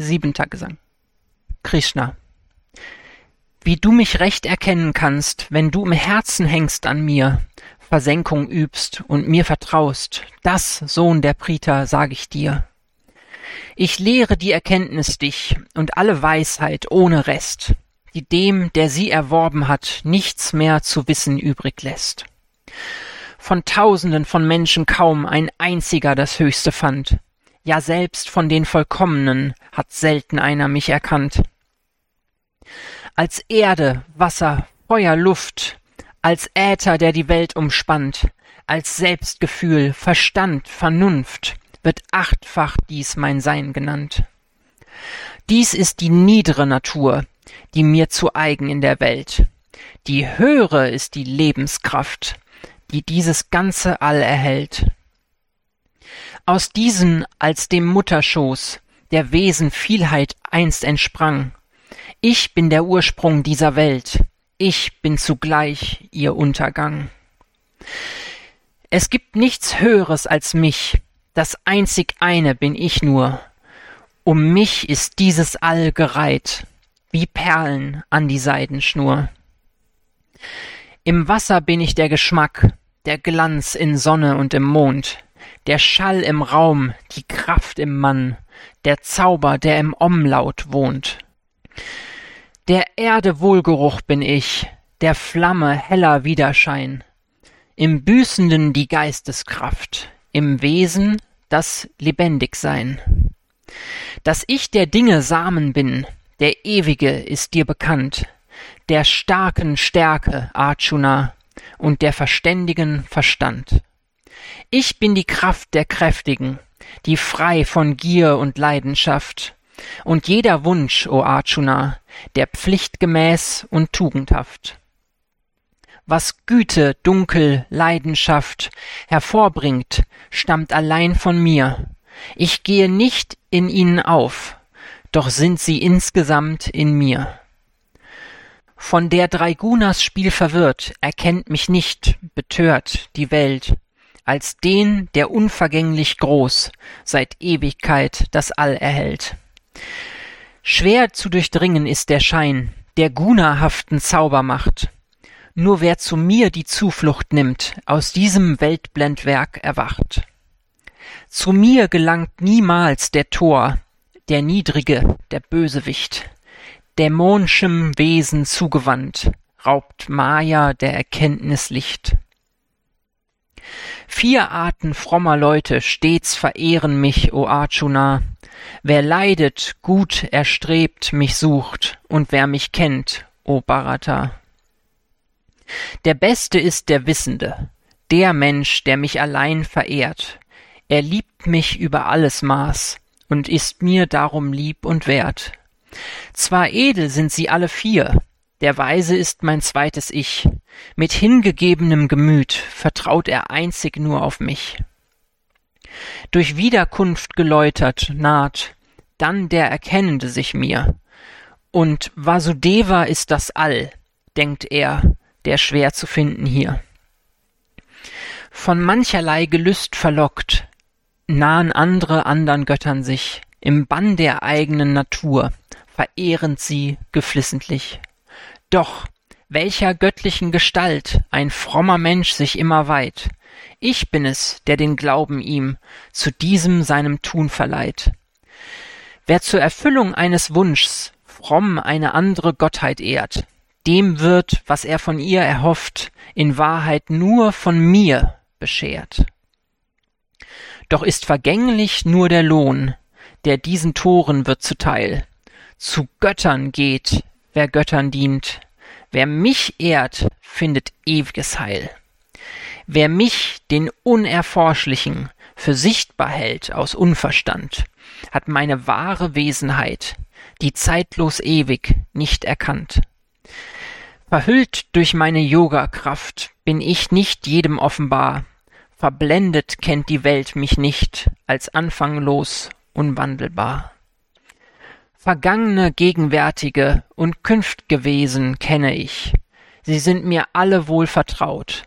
Siebenter Gesang. Krishna. Wie du mich recht erkennen kannst, wenn du im Herzen hängst an mir, Versenkung übst und mir vertraust, das, Sohn der Prita, sag ich dir. Ich lehre die Erkenntnis dich und alle Weisheit ohne Rest, die dem, der sie erworben hat, nichts mehr zu wissen übrig lässt. Von Tausenden von Menschen kaum ein einziger das Höchste fand, ja selbst von den Vollkommenen hat selten einer mich erkannt. Als Erde, Wasser, Feuer, Luft, als Äther, der die Welt umspannt, als Selbstgefühl, Verstand, Vernunft, wird achtfach dies mein Sein genannt. Dies ist die niedere Natur, die mir zu eigen in der Welt. Die höhere ist die Lebenskraft, die dieses ganze All erhält. Aus diesen als dem Mutterschoß der Wesen Vielheit einst entsprang. Ich bin der Ursprung dieser Welt, ich bin zugleich ihr Untergang. Es gibt nichts Höheres als mich, das einzig eine bin ich nur. Um mich ist dieses All gereiht, wie Perlen an die Seidenschnur. Im Wasser bin ich der Geschmack, der Glanz in Sonne und im Mond, der Schall im Raum, die Kraft im Mann, der Zauber, der im Umlaut wohnt. Der Erde Wohlgeruch bin ich, der Flamme heller Widerschein, im Büßenden die Geisteskraft, im Wesen das Lebendigsein. Dass ich der Dinge Samen bin, der Ewige ist dir bekannt, der starken Stärke, Arjuna, und der Verständigen Verstand. Ich bin die Kraft der Kräftigen, die frei von Gier und Leidenschaft, und jeder Wunsch, o Arjuna, der pflichtgemäß und tugendhaft. Was Güte, Dunkel, Leidenschaft hervorbringt, stammt allein von mir. Ich gehe nicht in ihnen auf, doch sind sie insgesamt in mir. Von der drei Gunas Spiel verwirrt, erkennt mich nicht, betört die Welt, als den, der unvergänglich groß, seit Ewigkeit das All erhält. Schwer zu durchdringen ist der Schein, der gunahaften Zaubermacht. Nur wer zu mir die Zuflucht nimmt, aus diesem Weltblendwerk erwacht. Zu mir gelangt niemals der Tor, der Niedrige, der Bösewicht, dämonschem Wesen zugewandt, raubt Maya der Erkenntnis Licht. Vier Arten frommer Leute stets verehren mich, o Arjuna. Wer leidet, gut erstrebt, mich sucht, und wer mich kennt, o Bharata. Der Beste ist der Wissende, der Mensch, der mich allein verehrt. Er liebt mich über alles Maß und ist mir darum lieb und wert. Zwar edel sind sie alle vier, der Weise ist mein zweites Ich, mit hingegebenem Gemüt vertraut er einzig nur auf mich. Durch Wiederkunft geläutert naht dann der Erkennende sich mir, und Vasudeva ist das All, denkt er, der schwer zu finden hier. Von mancherlei Gelüst verlockt, nahen andre andern Göttern sich, im Bann der eigenen Natur, verehrend sie geflissentlich. Doch welcher göttlichen Gestalt ein frommer Mensch sich immer weiht. Ich bin es, der den Glauben ihm zu diesem seinem Tun verleiht. Wer zur Erfüllung eines Wunschs fromm eine andere Gottheit ehrt, dem wird, was er von ihr erhofft, in Wahrheit nur von mir beschert. Doch ist vergänglich nur der Lohn, der diesen Toren wird zuteil. Zu Göttern geht, wer Göttern dient. Wer mich ehrt, findet ewiges Heil. Wer mich, den Unerforschlichen, für sichtbar hält aus Unverstand, hat meine wahre Wesenheit, die zeitlos ewig, nicht erkannt. Verhüllt durch meine Yoga-Kraft bin ich nicht jedem offenbar, verblendet kennt die Welt mich nicht als anfanglos, unwandelbar. Vergangene, gegenwärtige und künft'ge Wesen kenne ich, sie sind mir alle wohl vertraut,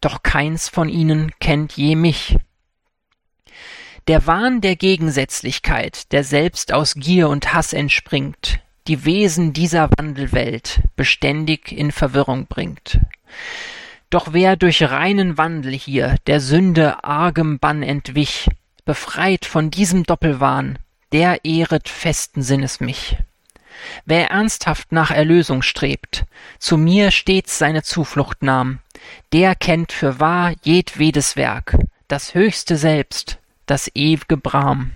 doch keins von ihnen kennt je mich. Der Wahn der Gegensätzlichkeit, der selbst aus Gier und Hass entspringt, die Wesen dieser Wandelwelt beständig in Verwirrung bringt. Doch wer durch reinen Wandel hier der Sünde argem Bann entwich, befreit von diesem Doppelwahn, der ehret festen Sinnes mich. Wer ernsthaft nach Erlösung strebt, zu mir stets seine Zuflucht nahm, der kennt für wahr jedwedes Werk, das höchste Selbst, das ew'ge Brahm.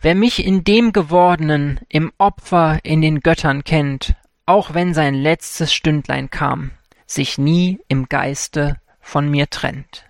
Wer mich in dem Gewordenen, im Opfer in den Göttern kennt, auch wenn sein letztes Stündlein kam, sich nie im Geiste von mir trennt.